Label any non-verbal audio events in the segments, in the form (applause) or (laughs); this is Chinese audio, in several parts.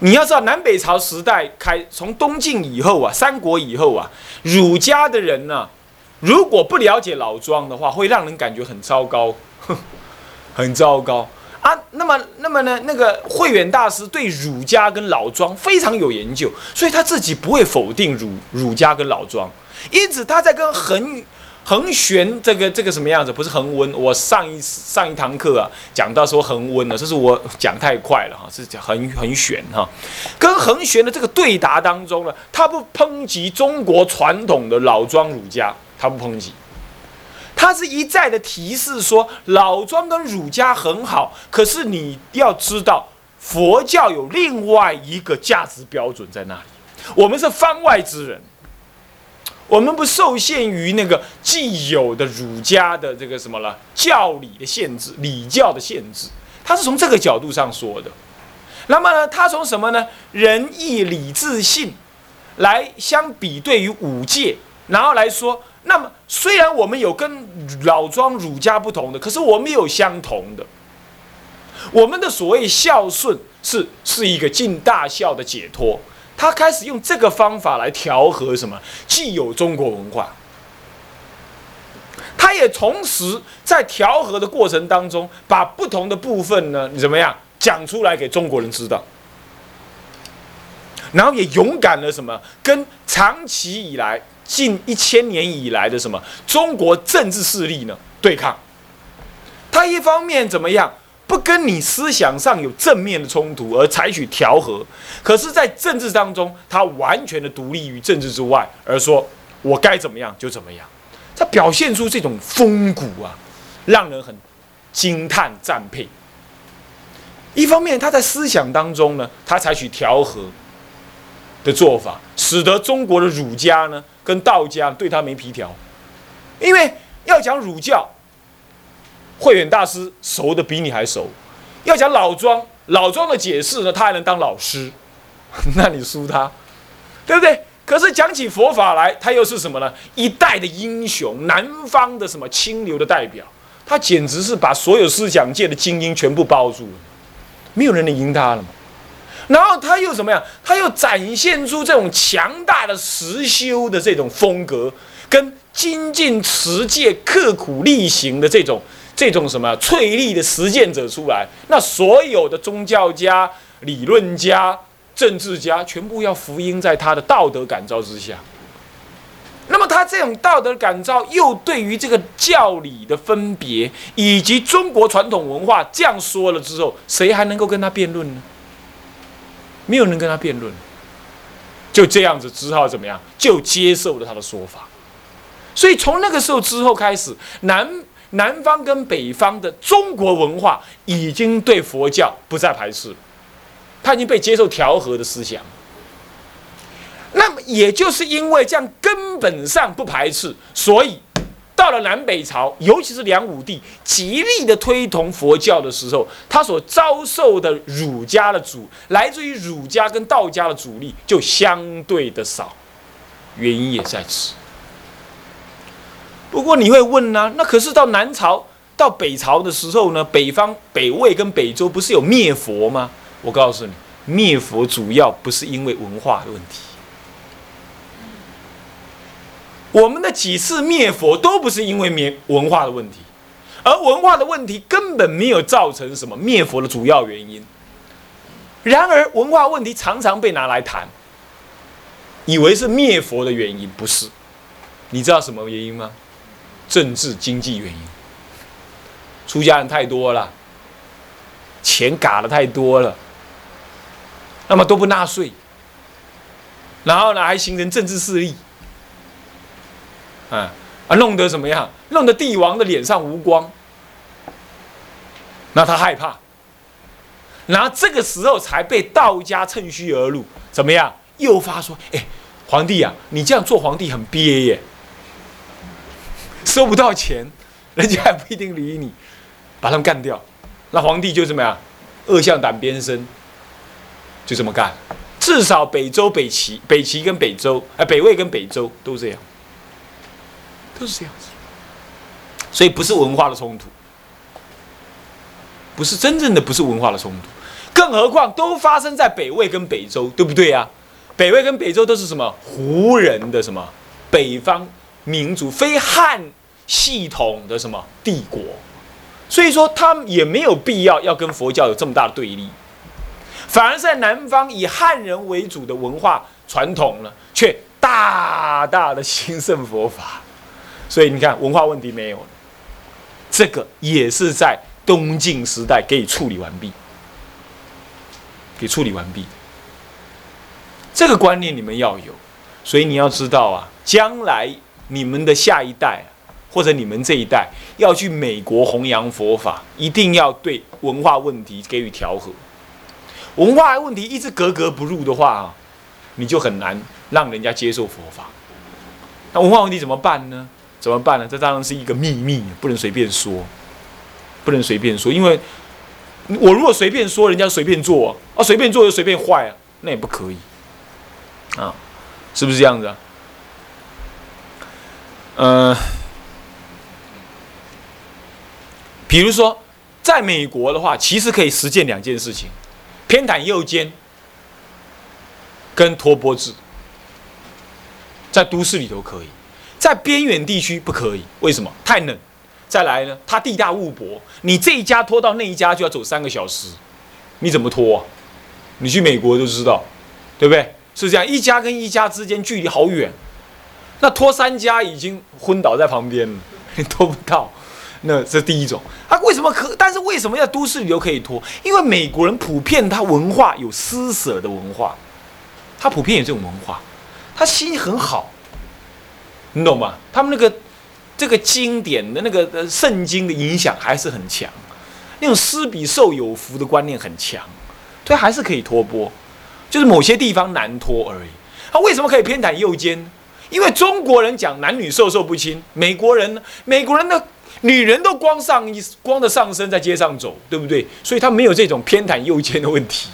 你要知道，南北朝时代开，从东晋以后啊，三国以后啊，儒家的人呢，如果不了解老庄的话，会让人感觉很糟糕，(laughs) 很糟糕啊。那么，那么呢，那个慧远大师对儒家跟老庄非常有研究，所以他自己不会否定儒儒家跟老庄，因此他在跟恒。恒玄这个这个什么样子？不是恒温。我上一上一堂课啊，讲到说恒温了，这是我讲太快了哈，是讲恒恒玄哈。跟恒玄的这个对答当中呢，他不抨击中国传统的老庄儒家，他不抨击，他是一再的提示说老庄跟儒家很好，可是你要知道，佛教有另外一个价值标准在那里，我们是番外之人。我们不受限于那个既有的儒家的这个什么了教理的限制、礼教的限制，他是从这个角度上说的。那么，他从什么呢？仁义礼智信来相比对于五戒，然后来说，那么虽然我们有跟老庄儒家不同的，可是我们有相同的。我们的所谓孝顺是是一个尽大孝的解脱。他开始用这个方法来调和什么？既有中国文化，他也同时在调和的过程当中，把不同的部分呢，你怎么样讲出来给中国人知道？然后也勇敢的什么，跟长期以来近一千年以来的什么中国政治势力呢对抗？他一方面怎么样？不跟你思想上有正面的冲突而采取调和，可是，在政治当中，他完全的独立于政治之外，而说我该怎么样就怎么样，他表现出这种风骨啊，让人很惊叹赞佩。一方面，他在思想当中呢，他采取调和的做法，使得中国的儒家呢跟道家对他没皮条，因为要讲儒教。慧远大师熟的比你还熟，要讲老庄，老庄的解释呢，他还能当老师，(laughs) 那你输他，对不对？可是讲起佛法来，他又是什么呢？一代的英雄，南方的什么清流的代表，他简直是把所有思想界的精英全部包住了，没有人能赢他了嘛。然后他又怎么样？他又展现出这种强大的实修的这种风格，跟精进持戒、刻苦力行的这种。这种什么翠丽的实践者出来，那所有的宗教家、理论家、政治家，全部要福音在他的道德感召之下。那么他这种道德感召，又对于这个教理的分别，以及中国传统文化这样说了之后，谁还能够跟他辩论呢？没有人跟他辩论，就这样子，只好怎么样？就接受了他的说法。所以从那个时候之后开始，南。南方跟北方的中国文化已经对佛教不再排斥了，他已经被接受调和的思想。那么也就是因为这样根本上不排斥，所以到了南北朝，尤其是梁武帝极力的推崇佛教的时候，他所遭受的儒家的阻，来自于儒家跟道家的阻力就相对的少，原因也在此。不过你会问呢？那可是到南朝、到北朝的时候呢？北方北魏跟北周不是有灭佛吗？我告诉你，灭佛主要不是因为文化的问题。我们的几次灭佛都不是因为灭文化的问题，而文化的问题根本没有造成什么灭佛的主要原因。然而文化问题常常被拿来谈，以为是灭佛的原因，不是？你知道什么原因吗？政治经济原因，出家人太多了，钱嘎的太多了，那么都不纳税，然后呢还形成政治势力，啊啊弄得怎么样？弄得帝王的脸上无光，那他害怕，然后这个时候才被道家趁虚而入，怎么样？诱发说：哎，皇帝呀，你这样做皇帝很憋耶。收不到钱，人家还不一定理你，把他们干掉，那皇帝就怎么样？恶向胆边生，就这么干。至少北周、北齐、北齐跟北周，哎，北魏跟北周都这样，都是这样子。所以不是文化的冲突，不是真正的不是文化的冲突，更何况都发生在北魏跟北周，对不对啊？北魏跟北周都是什么胡人的什么北方民族，非汉系统的什么帝国，所以说他们也没有必要要跟佛教有这么大的对立，反而在南方以汉人为主的文化传统呢，却大大的兴盛佛法，所以你看文化问题没有了，这个也是在东晋时代给处理完毕，给处理完毕。这个观念你们要有，所以你要知道啊，将来你们的下一代，或者你们这一代要去美国弘扬佛法，一定要对文化问题给予调和。文化问题一直格格不入的话，你就很难让人家接受佛法。那文化问题怎么办呢？怎么办呢？这当然是一个秘密，不能随便说，不能随便说，因为我如果随便说，人家随便做啊，随便做就随便坏啊，那也不可以。啊，是不是这样子啊？呃，比如说，在美国的话，其实可以实践两件事情：偏袒右肩跟托钵制。在都市里头可以，在边远地区不可以。为什么？太冷。再来呢，它地大物博，你这一家拖到那一家就要走三个小时，你怎么拖啊？你去美国就知道，对不对？是这样，一家跟一家之间距离好远，那拖三家已经昏倒在旁边了，你拖不到。那这第一种，啊，为什么可？但是为什么要都市旅游可以拖？因为美国人普遍他文化有施舍的文化，他普遍有这种文化，他心很好，你懂吗？他们那个这个经典的那个圣经的影响还是很强，那种施比受有福的观念很强，所以，还是可以托钵。就是某些地方难脱而已。他为什么可以偏袒右肩？因为中国人讲男女授受不亲，美国人？美国人的女人都光上衣、光着上身在街上走，对不对？所以他没有这种偏袒右肩的问题，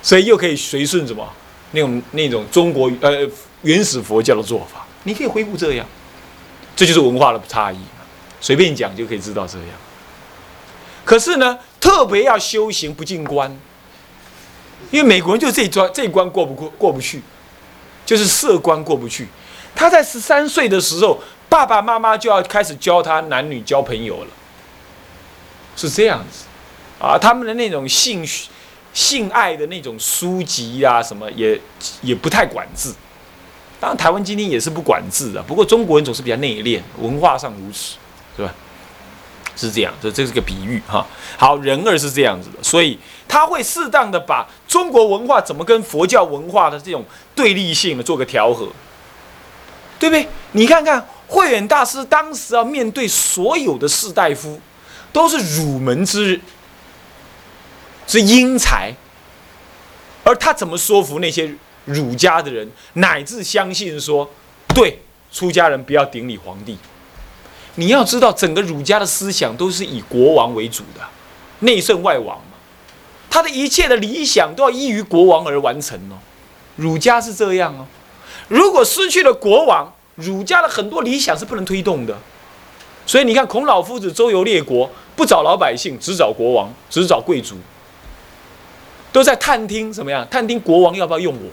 所以又可以随顺什么那种那种中国呃原始佛教的做法。你可以恢复这样，这就是文化的差异。随便讲就可以知道这样。可是呢，特别要修行不进关。因为美国人就这一关这一关过不过过不去，就是色关过不去。他在十三岁的时候，爸爸妈妈就要开始教他男女交朋友了，是这样子啊。他们的那种性性爱的那种书籍啊，什么也也不太管制。当然，台湾今天也是不管制的，不过中国人总是比较内敛，文化上如此，是吧？是这样，这这是个比喻哈。好，人儿是这样子的，所以他会适当的把中国文化怎么跟佛教文化的这种对立性的做个调和，对不对？你看看慧远大师当时要面对所有的士大夫，都是儒门之之英才，而他怎么说服那些儒家的人，乃至相信说，对出家人不要顶礼皇帝。你要知道，整个儒家的思想都是以国王为主的，内圣外王嘛，他的一切的理想都要依于国王而完成哦。儒家是这样哦。如果失去了国王，儒家的很多理想是不能推动的。所以你看，孔老夫子周游列国，不找老百姓，只找国王，只找贵族，都在探听怎么样？探听国王要不要用我？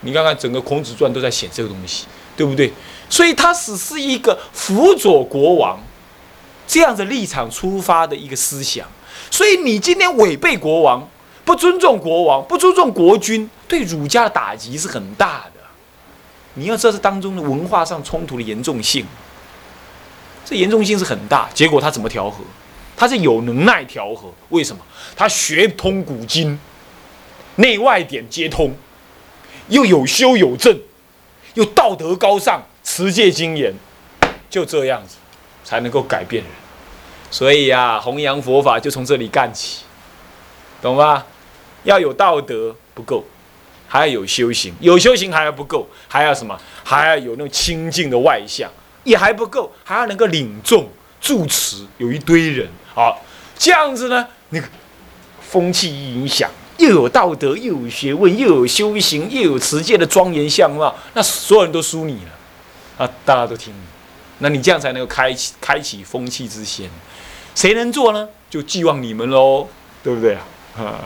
你看看整个《孔子传》都在写这个东西，对不对？所以他只是一个辅佐国王这样的立场出发的一个思想。所以你今天违背国王，不尊重国王，不尊重国君，对儒家的打击是很大的。你要知道这当中的文化上冲突的严重性，这严重性是很大。结果他怎么调和？他是有能耐调和。为什么？他学通古今，内外典皆通，又有修有正，又道德高尚。持戒精严，就这样子才能够改变人。所以呀，弘扬佛法就从这里干起，懂吗？要有道德不够，还要有修行；有修行还要不够，还要什么？还要有那种清净的外相，也还不够，还要能够领众住持，有一堆人啊，这样子呢，那个风气影响，又有道德，又有学问，又有修行，又有持戒的庄严相貌，那所有人都输你了。啊，大家都听你，那你这样才能够开启开启风气之先，谁能做呢？就寄望你们喽，对不对啊？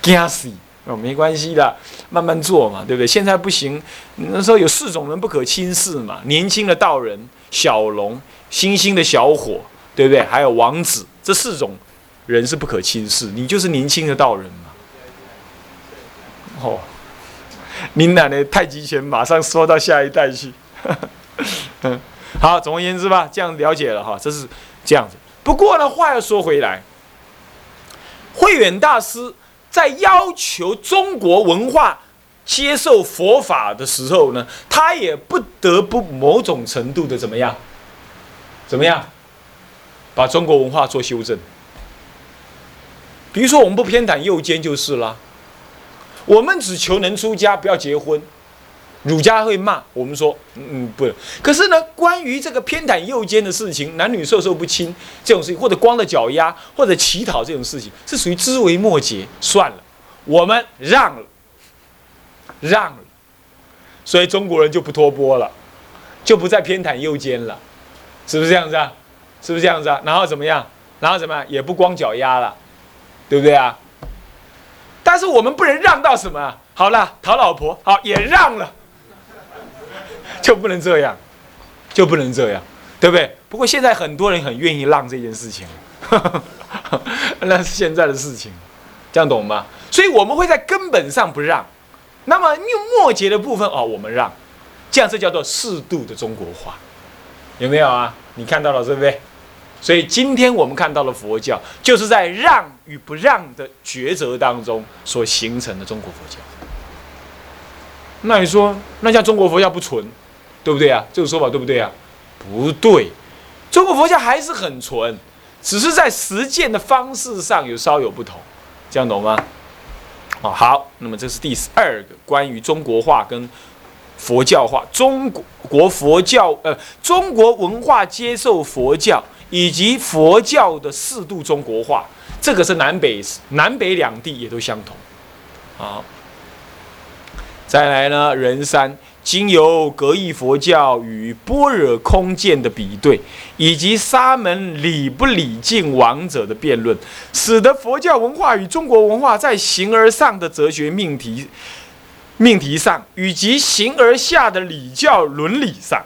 惊死哦，没关系的，慢慢做嘛，对不对？现在不行，那时候有四种人不可轻视嘛，年轻的道人、小龙、新兴的小伙，对不对？还有王子，这四种人是不可轻视。你就是年轻的道人嘛。哦，您奶奶太极拳马上说到下一代去。嗯，(laughs) 好，总而言之吧，这样了解了哈，这是这样子。不过呢，话又说回来，慧远大师在要求中国文化接受佛法的时候呢，他也不得不某种程度的怎么样？怎么样？把中国文化做修正。比如说，我们不偏袒右肩就是啦。我们只求能出家，不要结婚。儒家会骂我们说，嗯不。可是呢，关于这个偏袒右肩的事情，男女授受不亲这种事情，或者光着脚丫，或者乞讨这种事情，是属于枝微末节。算了，我们让了，让了，所以中国人就不托钵了，就不再偏袒右肩了，是不是这样子啊？是不是这样子啊？然后怎么样？然后怎么样？也不光脚丫了，对不对啊？但是我们不能让到什么？好了，讨老婆好也让了。就不能这样，就不能这样，对不对？不过现在很多人很愿意让这件事情，(laughs) 那是现在的事情，这样懂吗？所以我们会在根本上不让，那么用末节的部分哦，我们让，这样这叫做适度的中国化，有没有啊？你看到了对不对？所以今天我们看到了佛教，就是在让与不让的抉择当中所形成的中国佛教。那你说，那像中国佛教不纯？对不对啊？这个说法对不对啊？不对，中国佛教还是很纯，只是在实践的方式上有稍有不同，这样懂吗？哦，好，那么这是第二个关于中国化跟佛教化，中国佛教呃，中国文化接受佛教以及佛教的适度中国化，这个是南北南北两地也都相同。好，再来呢，人山。经由格义佛教与般若空见的比对，以及沙门礼不礼敬王者的辩论，使得佛教文化与中国文化在形而上的哲学命题命题上，以及形而下的礼教伦理上，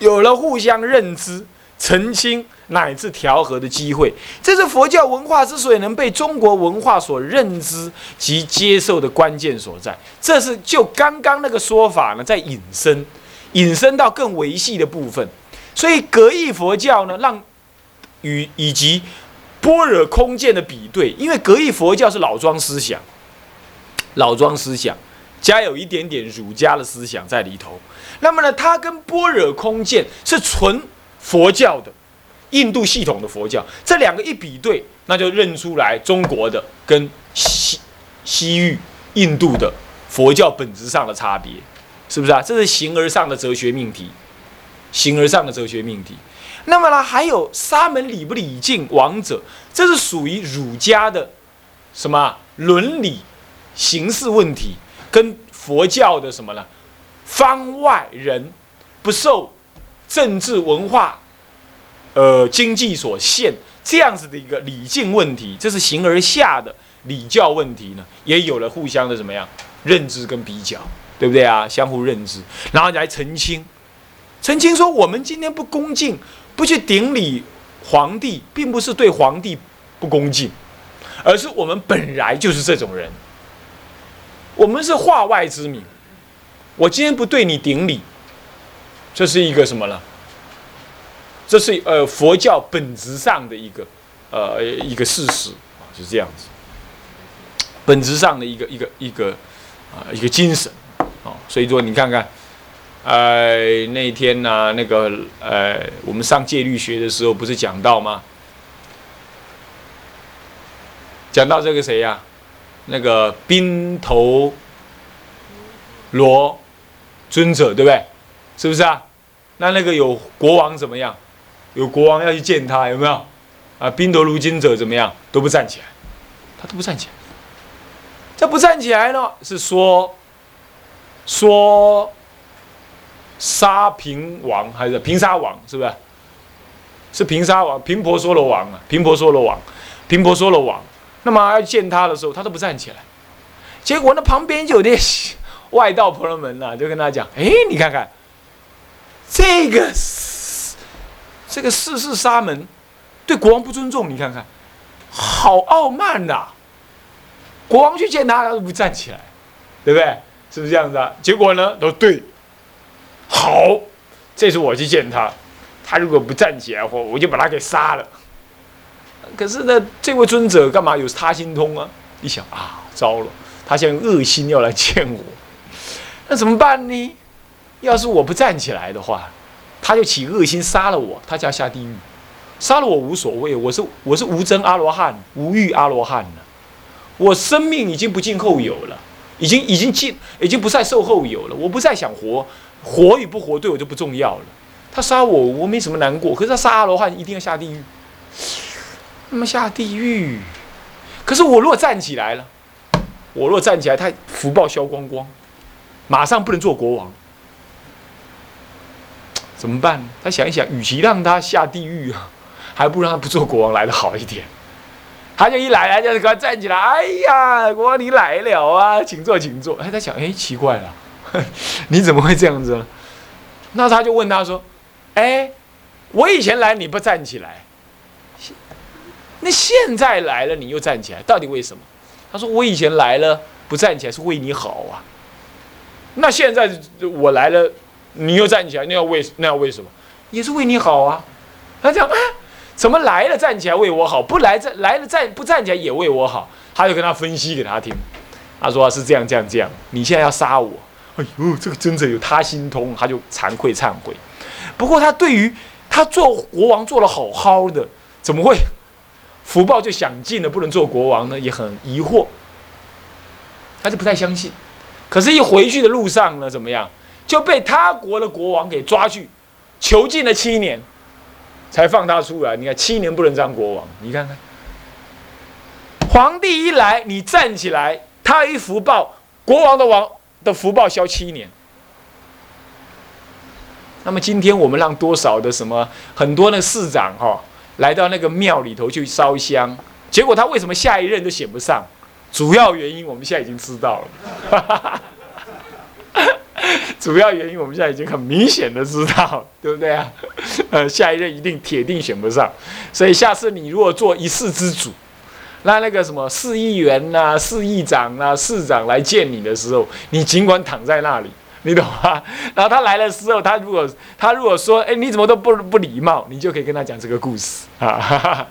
有了互相认知、澄清。乃至调和的机会，这是佛教文化之所以能被中国文化所认知及接受的关键所在。这是就刚刚那个说法呢，在引申，引申到更维系的部分。所以格义佛教呢，让与以及般若空见的比对，因为格义佛教是老庄思想，老庄思想加有一点点儒家的思想在里头。那么呢，它跟般若空见是纯佛教的。印度系统的佛教，这两个一比对，那就认出来中国的跟西西域、印度的佛教本质上的差别，是不是啊？这是形而上的哲学命题，形而上的哲学命题。那么呢，还有沙门礼不礼敬王者，这是属于儒家的什么伦理形式问题，跟佛教的什么呢？方外人不受政治文化。呃，经济所限这样子的一个礼敬问题，这是形而下的礼教问题呢，也有了互相的怎么样认知跟比较，对不对啊？相互认知，然后来澄清，澄清说我们今天不恭敬，不去顶礼皇帝，并不是对皇帝不恭敬，而是我们本来就是这种人，我们是化外之民，我今天不对你顶礼，这是一个什么呢？这是呃佛教本质上的一个呃一个事实啊，是这样子，本质上的一个一个一个啊一个精神啊，所以说你看看，呃那天呢那个呃我们上戒律学的时候不是讲到吗？讲到这个谁呀？那个宾头罗尊者对不对？是不是啊？那那个有国王怎么样？有国王要去见他，有没有？啊，宾得如今者怎么样？都不站起来，他都不站起来。这不站起来呢，是说说沙平王还是平沙王？是不是？是平沙王，平婆娑罗王啊，平婆娑罗王，平婆娑罗王。那么要见他的时候，他都不站起来。结果那旁边就有点 (laughs) 外道婆罗门呐，就跟他讲：“哎，你看看这个这个四世沙门对国王不尊重，你看看，好傲慢呐！国王去见他，他都不站起来，对不对？是不是这样子啊？结果呢，都对，好，这次我去见他，他如果不站起来，我我就把他给杀了。可是呢，这位尊者干嘛有他心通啊？一想啊，糟了。”他现在恶心要来见我，那怎么办呢？要是我不站起来的话，他就起恶心杀了我，他就要下地狱。杀了我无所谓，我是我是无争阿罗汉，无欲阿罗汉。我生命已经不尽后有了，已经已经尽，已经不再受后有了。我不再想活，活与不活对我就不重要了。他杀我，我没什么难过。可是他杀阿罗汉，一定要下地狱。那么下地狱，可是我如果站起来了。我若站起来，他福报消光光，马上不能做国王，怎么办？他想一想，与其让他下地狱啊，还不如让他不做国王来的好一点。他就一来，他就给他站起来。哎呀，国王你来了啊，请坐，请坐。哎，他想，哎，奇怪了，(laughs) 你怎么会这样子？那他就问他说：“哎，我以前来你不站起来，那现在来了你又站起来，到底为什么？”他说：“我以前来了不站起来是为你好啊，那现在我来了，你又站起来，那要为那要为什么？也是为你好啊。”他讲：“啊，怎么来了站起来为我好，不来站来了站不站起来也为我好？”他就跟他分析给他听。他说：“是这样这样这样，你现在要杀我？哎呦，这个真的有他心通，他就惭愧忏悔。不过他对于他做国王做的好好的，怎么会？”福报就享尽了，不能做国王呢，也很疑惑，他就不太相信。可是，一回去的路上呢，怎么样，就被他国的国王给抓去囚禁了七年，才放他出来。你看，七年不能当国王，你看看，皇帝一来，你站起来，他一福报，国王的王的福报消七年。那么，今天我们让多少的什么很多的市长哈？来到那个庙里头去烧香，结果他为什么下一任都选不上？主要原因我们现在已经知道了。(laughs) 主要原因我们现在已经很明显的知道，对不对啊？(laughs) 呃，下一任一定铁定选不上，所以下次你如果做一市之主，那那个什么市议员呐、市议长呐、市长来见你的时候，你尽管躺在那里。你懂吗？(laughs) 然后他来的时候，他如果他如果说，哎，你怎么都不不礼貌，你就可以跟他讲这个故事啊。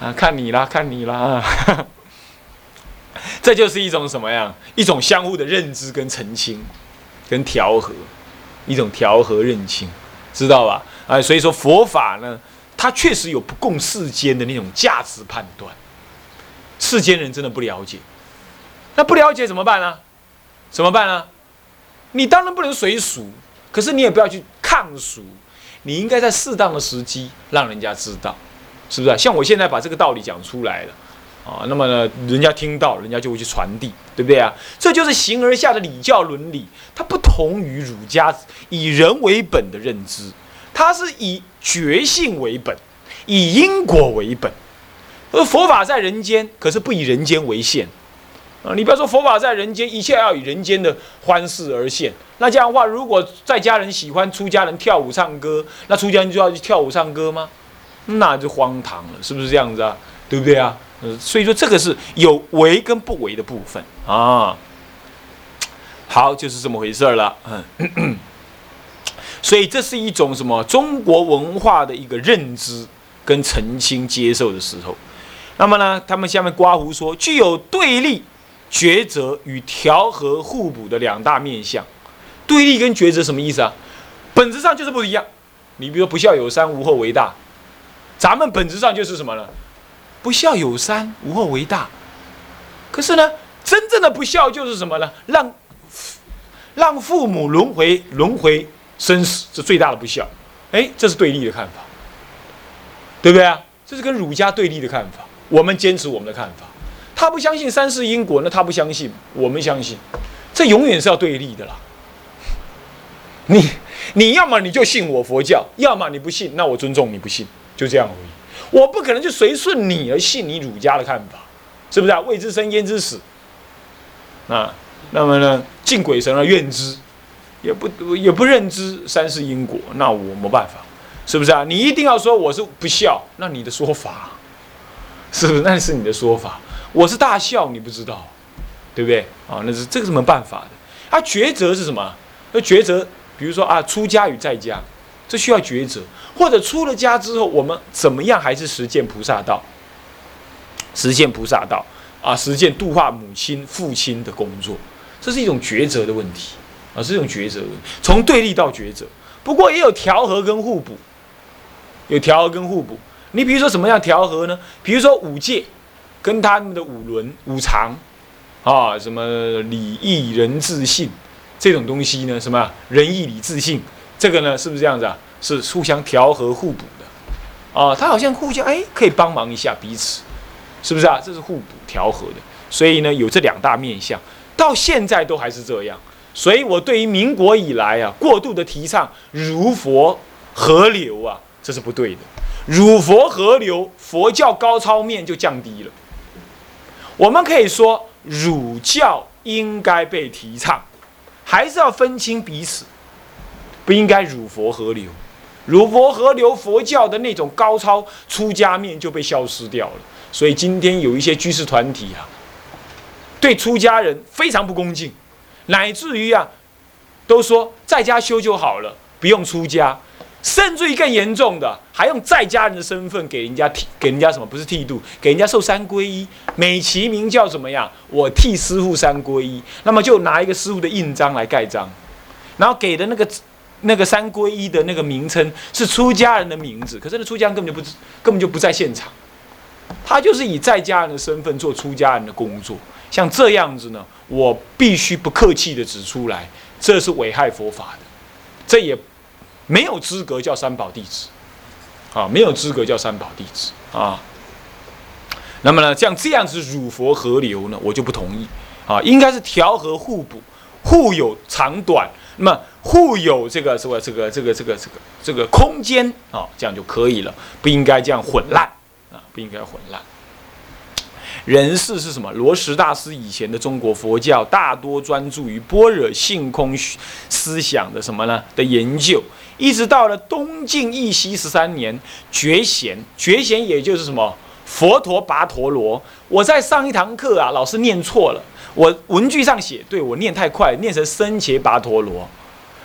啊，看你啦，看你啦。这就是一种什么样？一种相互的认知跟澄清，跟调和，一种调和认清，知道吧？啊，所以说佛法呢，它确实有不共世间的那种价值判断，世间人真的不了解，那不了解怎么办呢？怎么办呢？你当然不能随俗，可是你也不要去抗俗，你应该在适当的时机让人家知道，是不是？像我现在把这个道理讲出来了，啊，那么呢，人家听到，人家就会去传递，对不对啊？这就是形而下的礼教伦理，它不同于儒家以人为本的认知，它是以觉性为本，以因果为本，而佛法在人间，可是不以人间为限。啊，你不要说佛法在人间，一切要以人间的欢事而现。那这样的话，如果在家人喜欢出家人跳舞唱歌，那出家人就要去跳舞唱歌吗？那就荒唐了，是不是这样子啊？对不对啊？所以说这个是有为跟不为的部分啊。好，就是这么回事儿了。嗯，所以这是一种什么中国文化的一个认知跟澄清接受的时候。那么呢，他们下面刮胡说具有对立。抉择与调和互补的两大面相，对立跟抉择什么意思啊？本质上就是不一样。你比如说“不孝有三，无后为大”，咱们本质上就是什么呢？“不孝有三，无后为大”。可是呢，真正的不孝就是什么呢？让让父母轮回轮回生死，这最大的不孝。哎，这是对立的看法，对不对啊？这是跟儒家对立的看法。我们坚持我们的看法。他不相信三世因果，那他不相信，我们相信，这永远是要对立的啦。你你要么你就信我佛教，要么你不信，那我尊重你不信，就这样而已。我不可能就随顺你而信你儒家的看法，是不是啊？未知生焉知死？啊，那么呢，敬鬼神而怨之，也不也不认知三世因果，那我没办法，是不是啊？你一定要说我是不孝，那你的说法，是不是？那是你的说法，我是大孝，你不知道，对不对？啊，那是这个是没办法的。啊，抉择是什么？那抉择，比如说啊，出家与在家，这需要抉择，或者出了家之后，我们怎么样还是实践菩萨道，实现菩萨道。啊，实践度化母亲、父亲的工作，这是一种抉择的问题啊，是一种抉择，从对立到抉择。不过也有调和跟互补，有调和跟互补。你比如说什么样调和呢？比如说五戒跟他们的五伦、五常啊，什么礼义仁智信这种东西呢？什么仁义礼智信，这个呢是不是这样子啊？是互相调和互补的啊，它好像互相哎可以帮忙一下彼此。是不是啊？这是互补调和的，所以呢，有这两大面相，到现在都还是这样。所以我对于民国以来啊，过度的提倡儒佛合流啊，这是不对的。儒佛合流，佛教高超面就降低了。我们可以说，儒教应该被提倡，还是要分清彼此，不应该儒佛合流。儒佛合流，佛教的那种高超出家面就被消失掉了。所以今天有一些居士团体啊，对出家人非常不恭敬，乃至于啊，都说在家修就好了，不用出家，甚至于更严重的，还用在家人的身份给人家剃，给人家什么？不是剃度，给人家受三皈依，美其名叫怎么样？我替师傅三皈依，那么就拿一个师傅的印章来盖章，然后给的那个那个三皈依的那个名称是出家人的名字，可是那出家人根本就不根本就不在现场。他就是以在家人的身份做出家人的工作，像这样子呢，我必须不客气的指出来，这是危害佛法的，这也没有资格叫三宝弟子，啊，没有资格叫三宝弟子啊。那么呢，像这样子儒佛合流呢，我就不同意啊，应该是调和互补，互有长短，那么互有这个什么这个这个这个这个这个空间啊，这样就可以了，不应该这样混乱啊。不应该混乱。人事是什么？罗什大师以前的中国佛教大多专注于般若性空思想的什么呢？的研究，一直到了东晋义熙十三年觉贤，觉贤也就是什么佛陀跋陀罗。我在上一堂课啊，老师念错了，我文具上写对，我念太快，念成僧伽跋陀罗，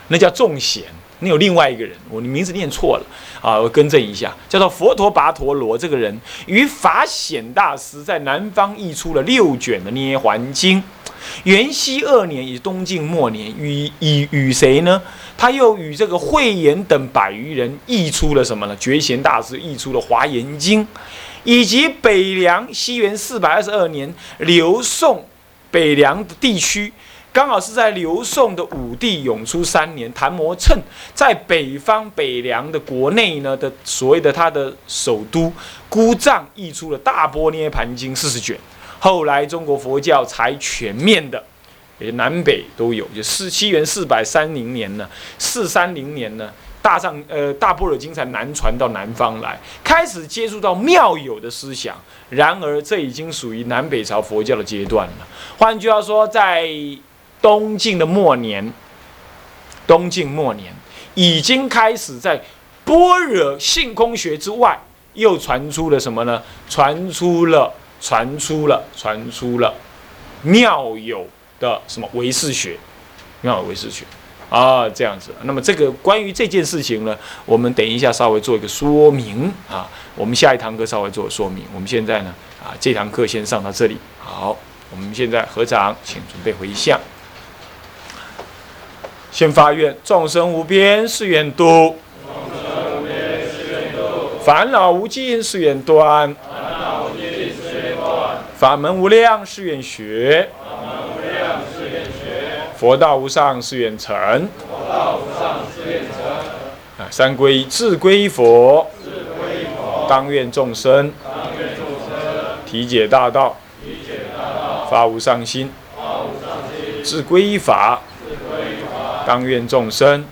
那叫众贤。你有另外一个人，我的名字念错了啊，我更正一下，叫做佛陀跋陀罗。这个人与法显大师在南方译出了六卷的《涅环经》。元熙二年，也东晋末年，与与与谁呢？他又与这个慧眼等百余人译出了什么呢？觉贤大师译出了《华严经》，以及北凉西元四百二十二年，刘宋北凉的地区。刚好是在刘宋的武帝永初三年，谭摩趁在北方北凉的国内呢的所谓的他的首都姑臧译出了《大波涅盘经》四十卷，后来中国佛教才全面的，也南北都有。就四七元四百三零年呢，四三零年呢，大藏呃大般若经才南传到南方来，开始接触到妙有的思想。然而这已经属于南北朝佛教的阶段了。换句话说，在东晋的末年，东晋末年已经开始在般若性空学之外，又传出了什么呢？传出了，传出了，传出了妙有的什么唯识学，妙有唯识学啊，这样子。那么这个关于这件事情呢，我们等一下稍微做一个说明啊。我们下一堂课稍微做说明。我们现在呢，啊，这堂课先上到这里。好，我们现在合掌，请准备回向。先发愿，众生无边誓愿度，烦恼无尽誓愿断，法门无量誓愿学，佛道无上誓愿成。啊，三皈依，自皈依佛，当愿众生。体解大道，发无上心，自皈依法。当愿众生。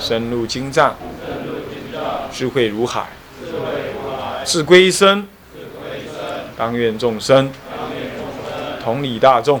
深入经藏，智慧如海，智慧如海。自归生，当愿众生，同理大众，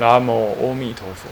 南无阿弥陀佛。